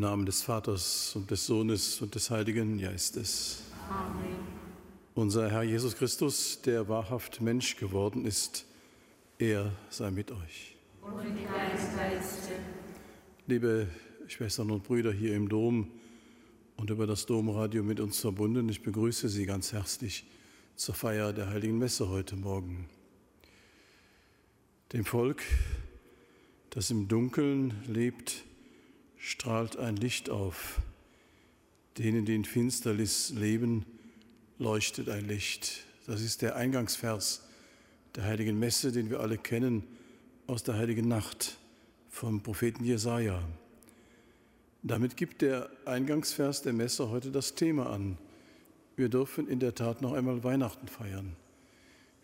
Im Namen des Vaters und des Sohnes und des Heiligen Geistes. Amen. Unser Herr Jesus Christus, der wahrhaft Mensch geworden ist, er sei mit euch. Und mit. Liebe Schwestern und Brüder hier im Dom und über das Domradio mit uns verbunden, ich begrüße Sie ganz herzlich zur Feier der Heiligen Messe heute Morgen. Dem Volk, das im Dunkeln lebt, strahlt ein Licht auf. Denen, die in Finsternis leben, leuchtet ein Licht. Das ist der Eingangsvers der Heiligen Messe, den wir alle kennen aus der Heiligen Nacht vom Propheten Jesaja. Damit gibt der Eingangsvers der Messe heute das Thema an. Wir dürfen in der Tat noch einmal Weihnachten feiern.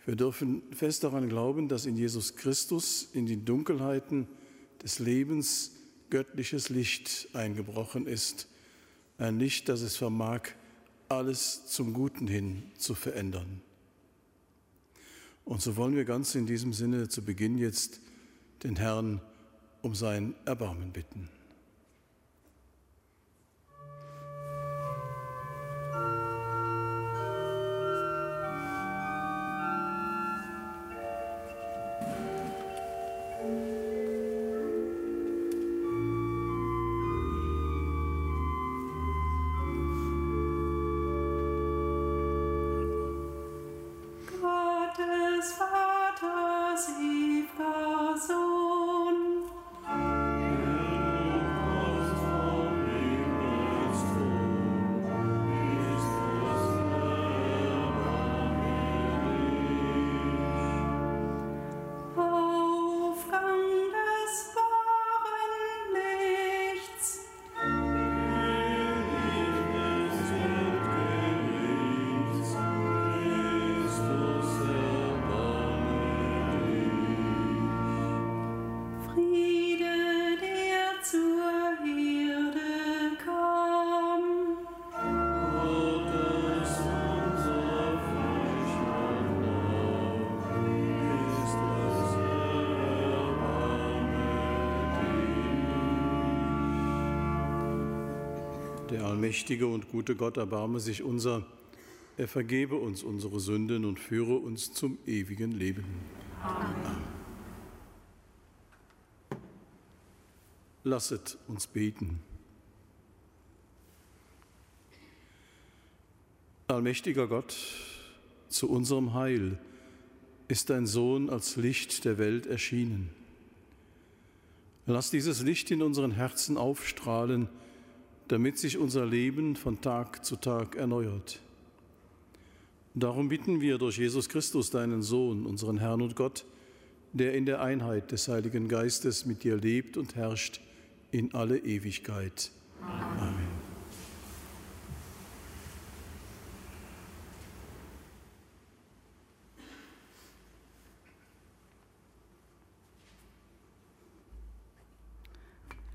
Wir dürfen fest daran glauben, dass in Jesus Christus in die Dunkelheiten des Lebens göttliches Licht eingebrochen ist. Ein Licht, das es vermag, alles zum Guten hin zu verändern. Und so wollen wir ganz in diesem Sinne zu Beginn jetzt den Herrn um sein Erbarmen bitten. Der allmächtige und gute Gott erbarme sich unser, er vergebe uns unsere Sünden und führe uns zum ewigen Leben. Amen. Lasset uns beten. Allmächtiger Gott, zu unserem Heil ist dein Sohn als Licht der Welt erschienen. Lass dieses Licht in unseren Herzen aufstrahlen, damit sich unser Leben von Tag zu Tag erneuert. Darum bitten wir durch Jesus Christus, deinen Sohn, unseren Herrn und Gott, der in der Einheit des Heiligen Geistes mit dir lebt und herrscht in alle Ewigkeit. Amen.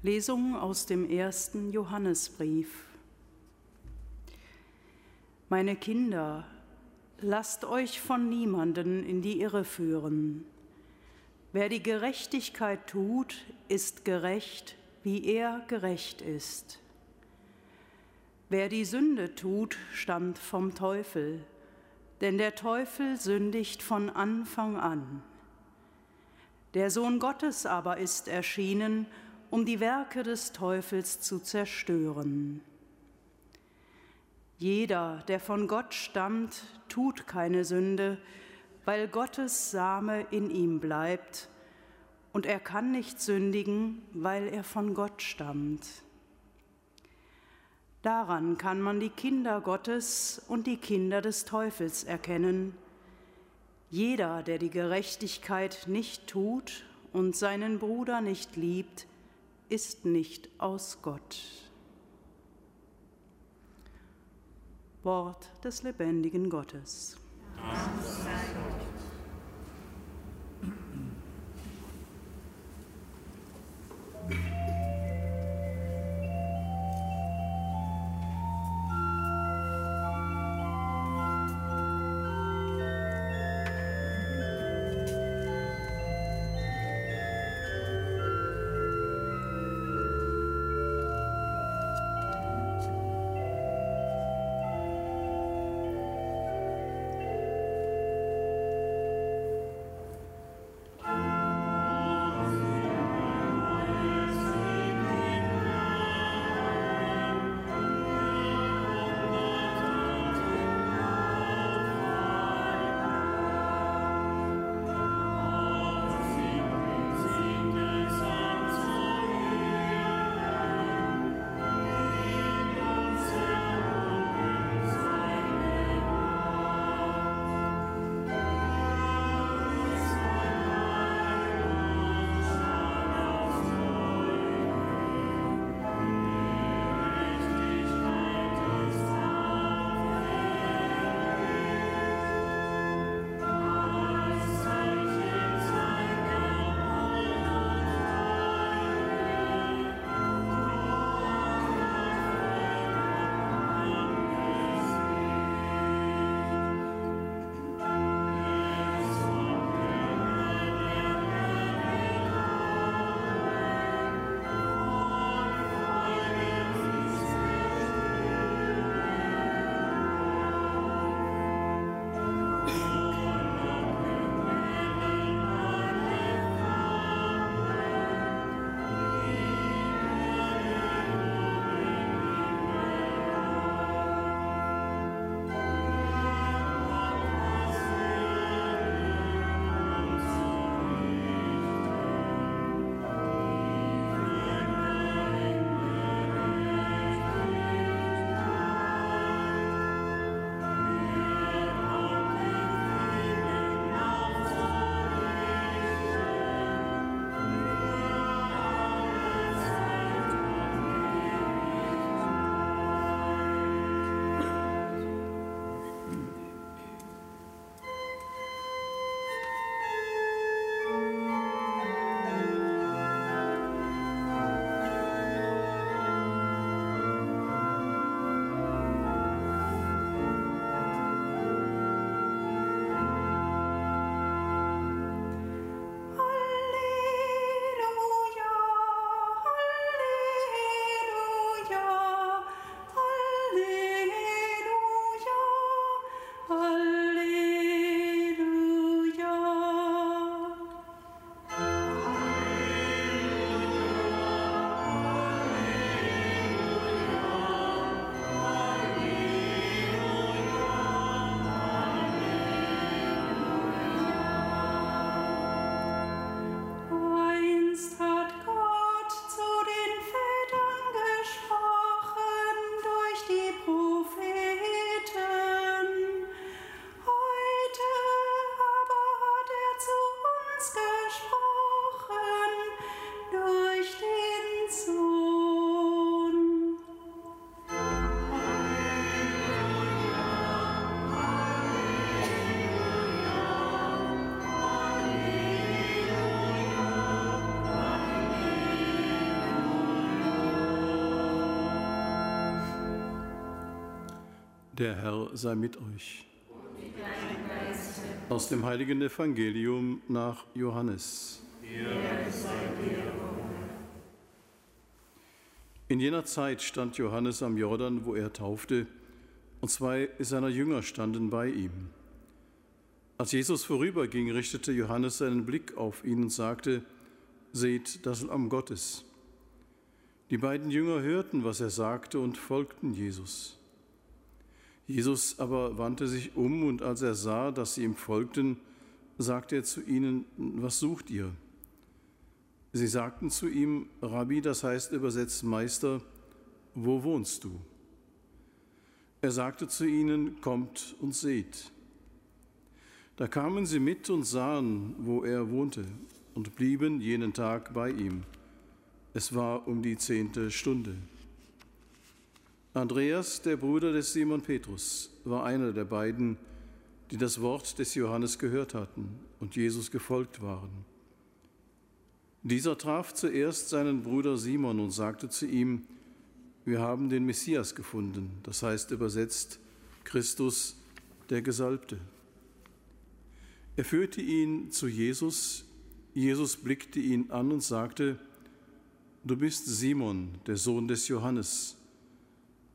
Lesung aus dem ersten Johannesbrief. Meine Kinder, lasst euch von niemanden in die Irre führen. Wer die Gerechtigkeit tut, ist gerecht, wie er gerecht ist. Wer die Sünde tut, stammt vom Teufel, denn der Teufel sündigt von Anfang an. Der Sohn Gottes aber ist erschienen, um die Werke des Teufels zu zerstören. Jeder, der von Gott stammt, tut keine Sünde, weil Gottes Same in ihm bleibt, und er kann nicht sündigen, weil er von Gott stammt. Daran kann man die Kinder Gottes und die Kinder des Teufels erkennen. Jeder, der die Gerechtigkeit nicht tut und seinen Bruder nicht liebt, ist nicht aus Gott. Wort des lebendigen Gottes. Der Herr sei mit euch. Aus dem heiligen Evangelium nach Johannes. In jener Zeit stand Johannes am Jordan, wo er taufte, und zwei seiner Jünger standen bei ihm. Als Jesus vorüberging, richtete Johannes seinen Blick auf ihn und sagte, Seht das Lamm Gottes. Die beiden Jünger hörten, was er sagte, und folgten Jesus. Jesus aber wandte sich um und als er sah, dass sie ihm folgten, sagte er zu ihnen, was sucht ihr? Sie sagten zu ihm, Rabbi, das heißt übersetzt Meister, wo wohnst du? Er sagte zu ihnen, kommt und seht. Da kamen sie mit und sahen, wo er wohnte, und blieben jenen Tag bei ihm. Es war um die zehnte Stunde. Andreas, der Bruder des Simon Petrus, war einer der beiden, die das Wort des Johannes gehört hatten und Jesus gefolgt waren. Dieser traf zuerst seinen Bruder Simon und sagte zu ihm, wir haben den Messias gefunden, das heißt übersetzt Christus, der Gesalbte. Er führte ihn zu Jesus, Jesus blickte ihn an und sagte, du bist Simon, der Sohn des Johannes,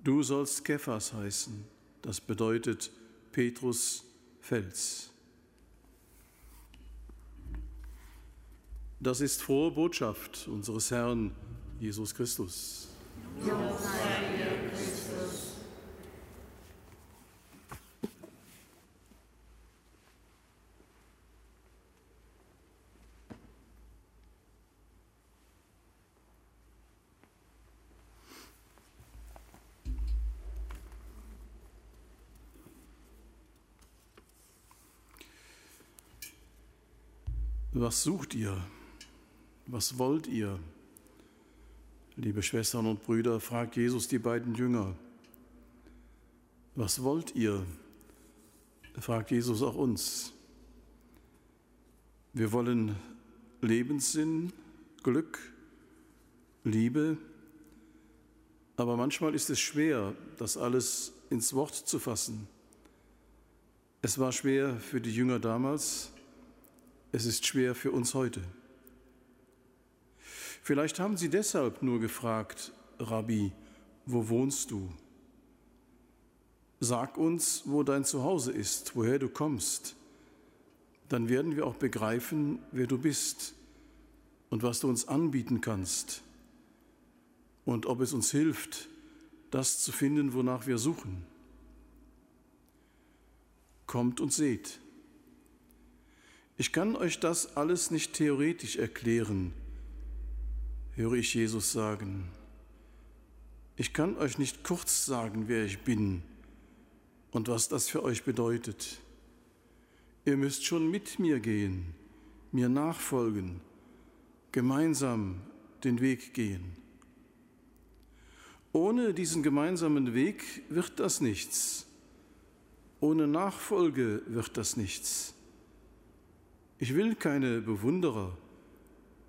Du sollst Kephas heißen, das bedeutet Petrus Fels. Das ist frohe Botschaft unseres Herrn Jesus Christus. Lob sei dir, Christus. Was sucht ihr? Was wollt ihr? Liebe Schwestern und Brüder, fragt Jesus die beiden Jünger. Was wollt ihr? fragt Jesus auch uns. Wir wollen Lebenssinn, Glück, Liebe, aber manchmal ist es schwer, das alles ins Wort zu fassen. Es war schwer für die Jünger damals, es ist schwer für uns heute. Vielleicht haben Sie deshalb nur gefragt, Rabbi, wo wohnst du? Sag uns, wo dein Zuhause ist, woher du kommst. Dann werden wir auch begreifen, wer du bist und was du uns anbieten kannst und ob es uns hilft, das zu finden, wonach wir suchen. Kommt und seht. Ich kann euch das alles nicht theoretisch erklären, höre ich Jesus sagen. Ich kann euch nicht kurz sagen, wer ich bin und was das für euch bedeutet. Ihr müsst schon mit mir gehen, mir nachfolgen, gemeinsam den Weg gehen. Ohne diesen gemeinsamen Weg wird das nichts. Ohne Nachfolge wird das nichts. Ich will keine Bewunderer,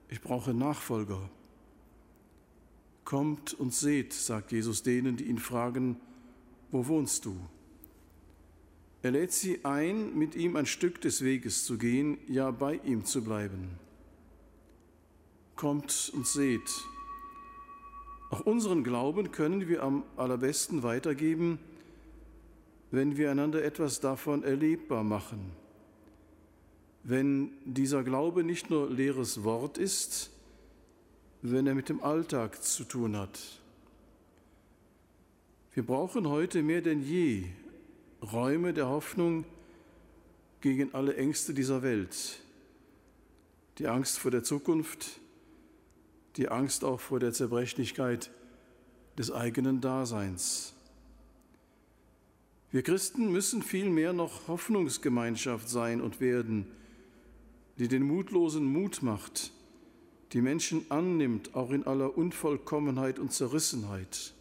ich brauche Nachfolger. Kommt und seht, sagt Jesus denen, die ihn fragen, wo wohnst du? Er lädt sie ein, mit ihm ein Stück des Weges zu gehen, ja bei ihm zu bleiben. Kommt und seht. Auch unseren Glauben können wir am allerbesten weitergeben, wenn wir einander etwas davon erlebbar machen wenn dieser Glaube nicht nur leeres Wort ist, wenn er mit dem Alltag zu tun hat. Wir brauchen heute mehr denn je Räume der Hoffnung gegen alle Ängste dieser Welt. Die Angst vor der Zukunft, die Angst auch vor der Zerbrechlichkeit des eigenen Daseins. Wir Christen müssen vielmehr noch Hoffnungsgemeinschaft sein und werden, die den Mutlosen Mut macht, die Menschen annimmt, auch in aller Unvollkommenheit und Zerrissenheit.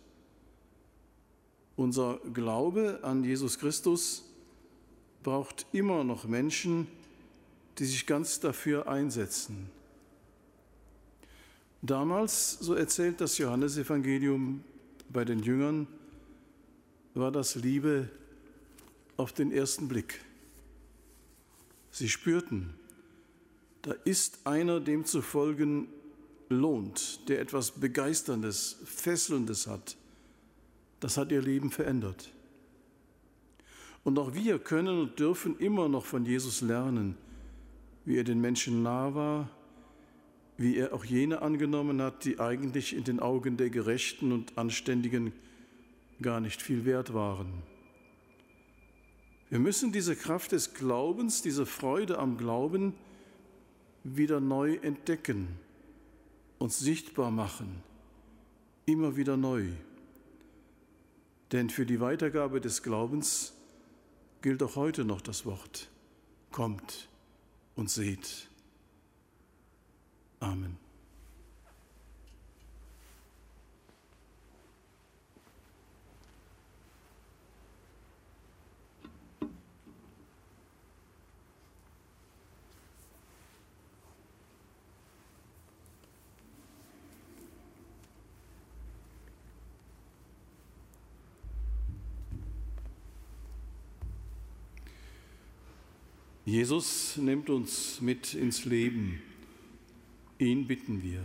Unser Glaube an Jesus Christus braucht immer noch Menschen, die sich ganz dafür einsetzen. Damals, so erzählt das Johannesevangelium bei den Jüngern, war das Liebe auf den ersten Blick. Sie spürten, da ist einer, dem zu folgen lohnt, der etwas Begeisterndes, Fesselndes hat. Das hat ihr Leben verändert. Und auch wir können und dürfen immer noch von Jesus lernen, wie er den Menschen nah war, wie er auch jene angenommen hat, die eigentlich in den Augen der Gerechten und Anständigen gar nicht viel wert waren. Wir müssen diese Kraft des Glaubens, diese Freude am Glauben wieder neu entdecken, uns sichtbar machen, immer wieder neu. Denn für die Weitergabe des Glaubens gilt auch heute noch das Wort, kommt und seht. Amen. Jesus nimmt uns mit ins Leben. Ihn bitten wir.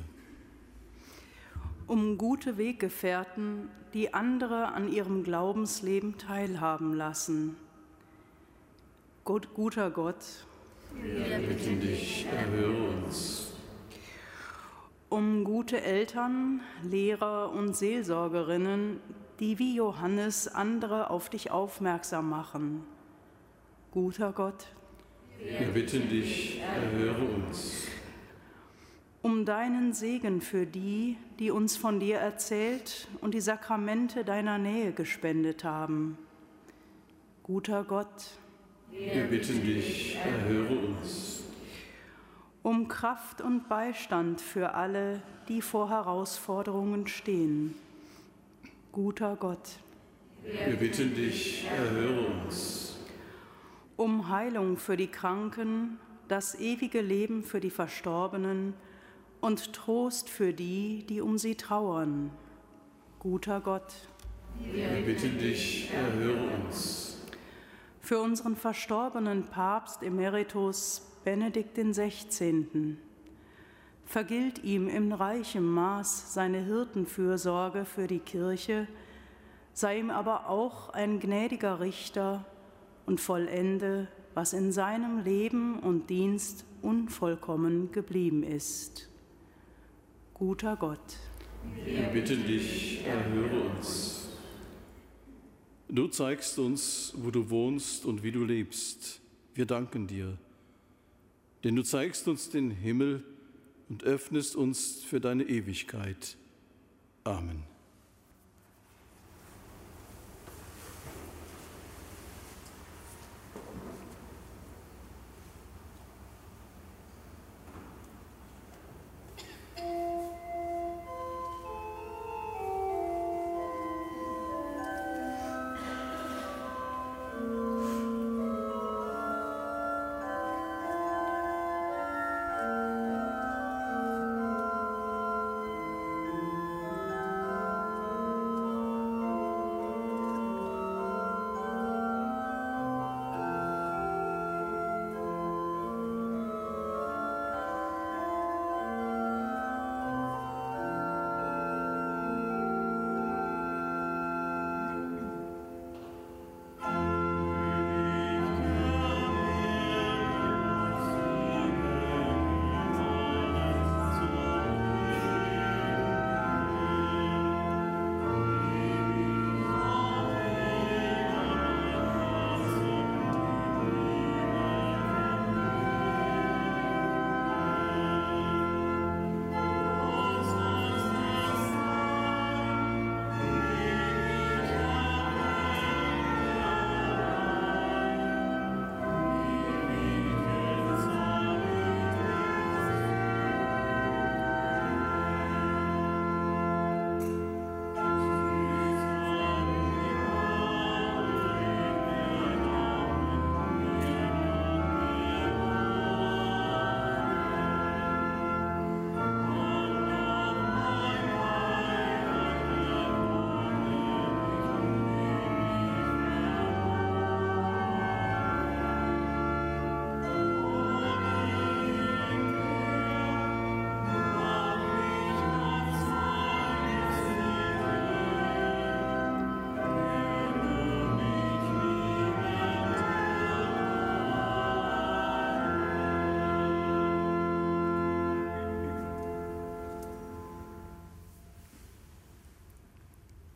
Um gute Weggefährten, die andere an ihrem Glaubensleben teilhaben lassen. Gott, guter Gott, wir bitten dich, erhöre uns. Um gute Eltern, Lehrer und Seelsorgerinnen, die wie Johannes andere auf dich aufmerksam machen. Guter Gott, wir bitten dich, erhöre uns. Um deinen Segen für die, die uns von dir erzählt und die Sakramente deiner Nähe gespendet haben. Guter Gott, wir bitten dich, erhöre uns. Um Kraft und Beistand für alle, die vor Herausforderungen stehen. Guter Gott, wir bitten dich, erhöre uns um Heilung für die Kranken, das ewige Leben für die Verstorbenen und Trost für die, die um sie trauern. Guter Gott, wir bitten dich, erhöre uns. Für unseren verstorbenen Papst Emeritus Benedikt XVI. Vergilt ihm in reichem Maß seine Hirtenfürsorge für die Kirche, sei ihm aber auch ein gnädiger Richter und vollende, was in seinem Leben und Dienst unvollkommen geblieben ist. Guter Gott, wir bitten dich, erhöre uns. Du zeigst uns, wo du wohnst und wie du lebst. Wir danken dir, denn du zeigst uns den Himmel und öffnest uns für deine Ewigkeit. Amen.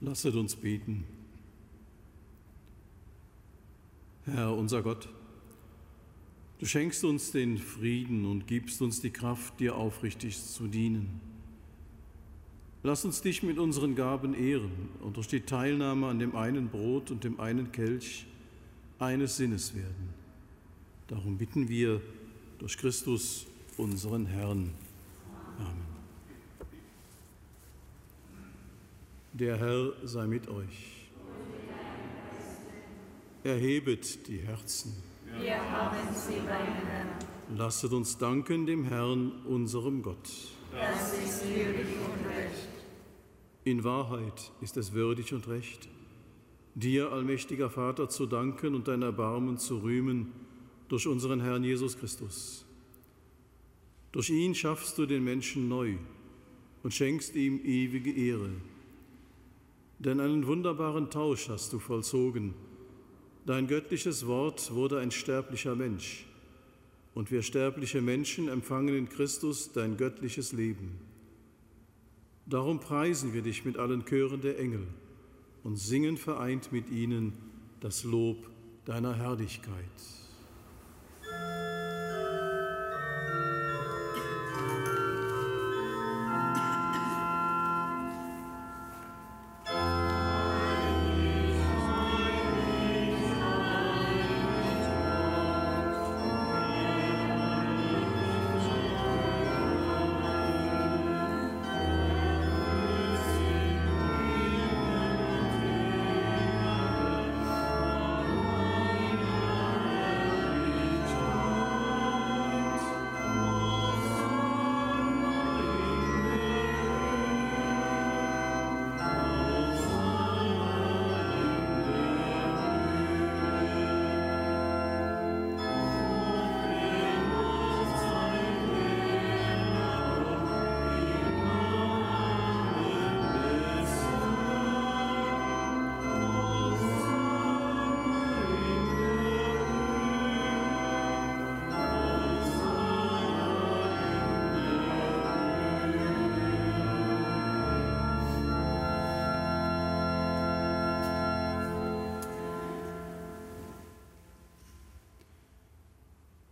Lasset uns beten. Herr unser Gott, du schenkst uns den Frieden und gibst uns die Kraft, dir aufrichtig zu dienen. Lass uns dich mit unseren Gaben ehren und durch die Teilnahme an dem einen Brot und dem einen Kelch eines Sinnes werden. Darum bitten wir durch Christus, unseren Herrn. Amen. Der Herr sei mit euch. Erhebet die Herzen. Wir haben sie beim Herrn. Lasset uns danken dem Herrn, unserem Gott. Das ist würdig und recht. In Wahrheit ist es würdig und recht, dir, allmächtiger Vater, zu danken und dein Erbarmen zu rühmen durch unseren Herrn Jesus Christus. Durch ihn schaffst du den Menschen neu und schenkst ihm ewige Ehre. Denn einen wunderbaren Tausch hast du vollzogen. Dein göttliches Wort wurde ein sterblicher Mensch. Und wir sterbliche Menschen empfangen in Christus dein göttliches Leben. Darum preisen wir dich mit allen Chören der Engel und singen vereint mit ihnen das Lob deiner Herrlichkeit.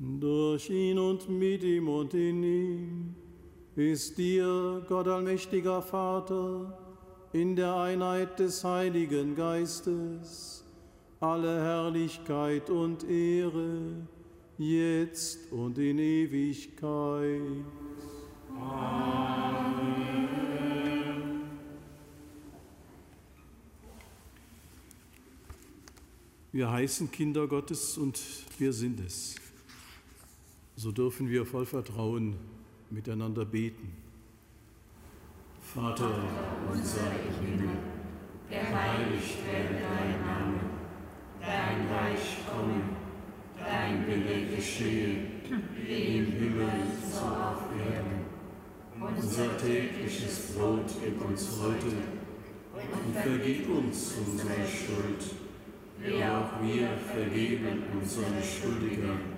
Durch ihn und mit ihm und in ihm ist dir, Gott allmächtiger Vater, in der Einheit des Heiligen Geistes, alle Herrlichkeit und Ehre, jetzt und in Ewigkeit. Amen. Wir heißen Kinder Gottes und wir sind es so dürfen wir voll Vertrauen miteinander beten. Vater unser im Himmel, geheiligt werde dein Name, dein Reich komme, dein Wille geschehe, wie im Himmel so auf Erden. Unser tägliches Brot gib uns heute und vergib uns unsere Schuld, wie auch wir vergeben unseren Schuldigern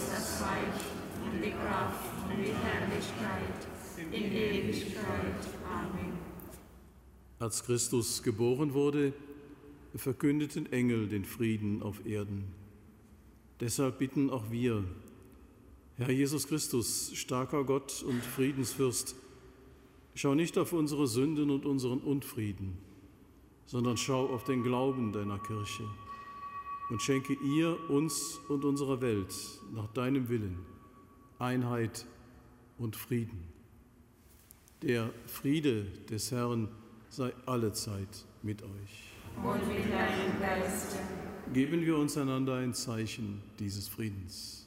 Reich und die Kraft und die Herrlichkeit in Ewigkeit. Amen. Als Christus geboren wurde, verkündeten Engel den Frieden auf Erden. Deshalb bitten auch wir, Herr Jesus Christus, starker Gott und Friedensfürst, schau nicht auf unsere Sünden und unseren Unfrieden, sondern schau auf den Glauben deiner Kirche und schenke ihr, uns und unserer Welt nach deinem Willen Einheit und Frieden. Der Friede des Herrn sei allezeit mit euch. Und mit deinem Geiste. Geben wir uns einander ein Zeichen dieses Friedens.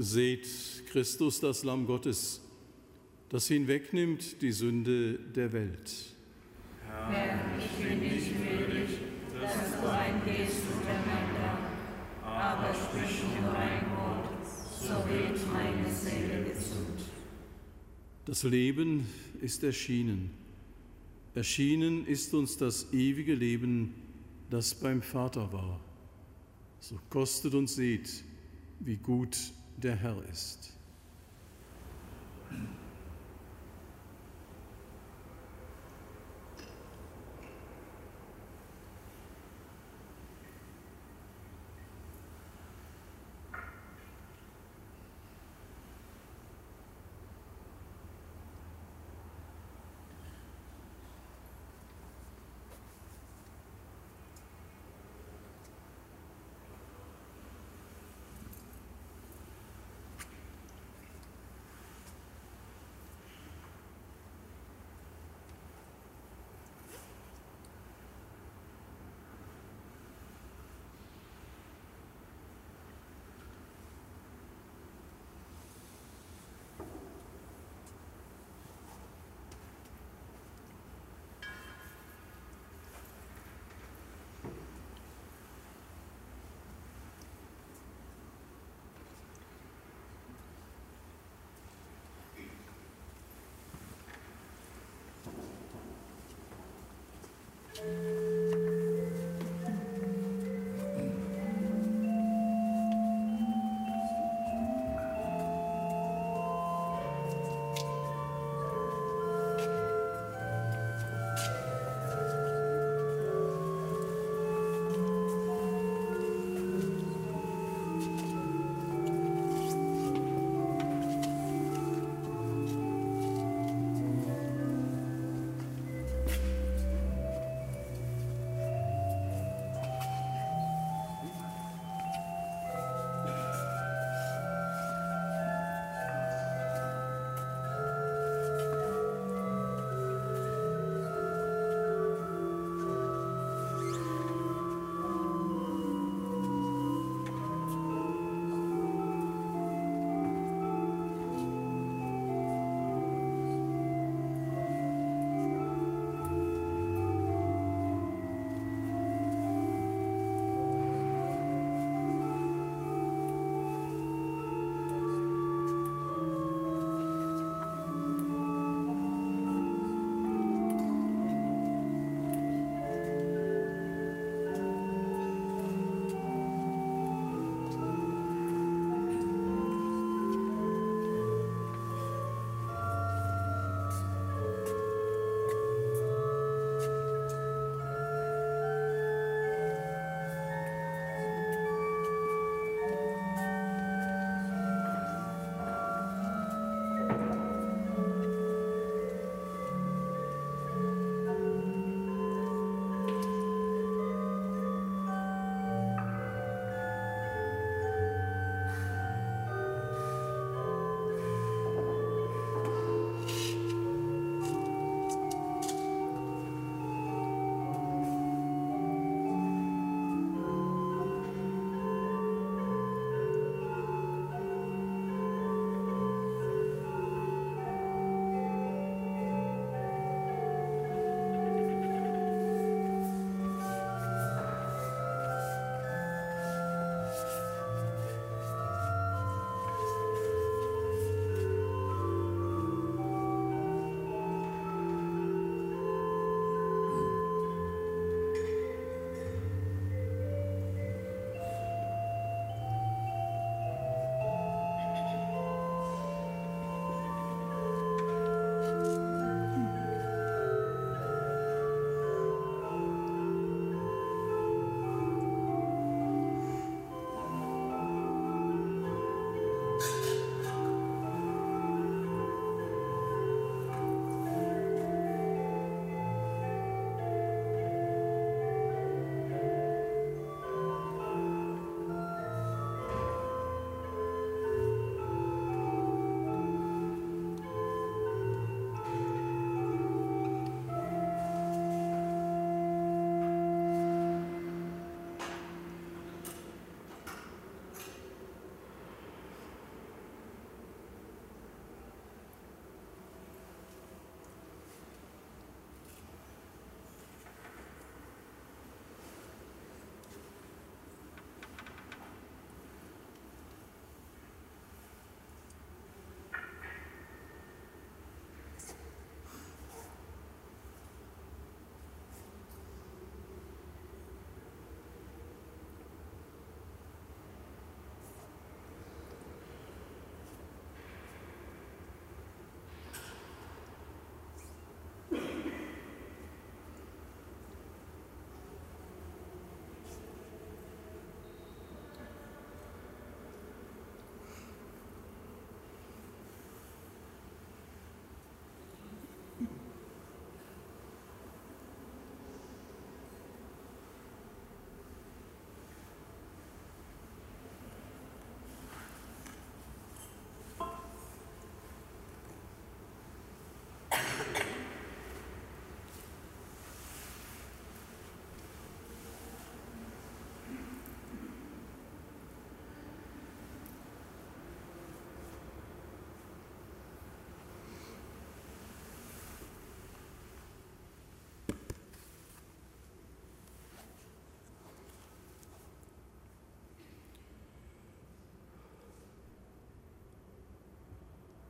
Seht Christus, das Lamm Gottes, das hinwegnimmt die Sünde der Welt. Herr, ich bin nicht würdig, dass du eingehst unter mein Dach, aber sprich nur ein Wort, so wird meine Seele gesund. Das Leben ist erschienen. Erschienen ist uns das ewige Leben, das beim Vater war. So kostet und seht, wie gut der Herr ist.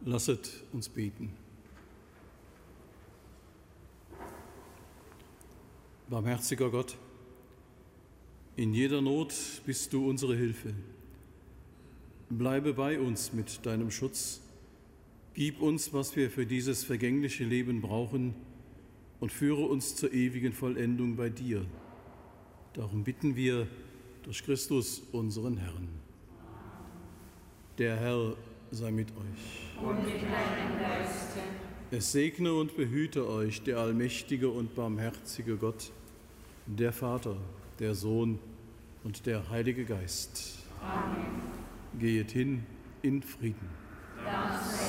Lasset uns beten. Barmherziger Gott, in jeder Not bist du unsere Hilfe. Bleibe bei uns mit deinem Schutz. Gib uns, was wir für dieses vergängliche Leben brauchen und führe uns zur ewigen Vollendung bei dir. Darum bitten wir durch Christus, unseren Herrn. Der Herr sei mit euch. Und mit deinem Geiste. Es segne und behüte euch der allmächtige und barmherzige Gott, der Vater, der Sohn und der Heilige Geist. Amen. Gehet hin in Frieden. Das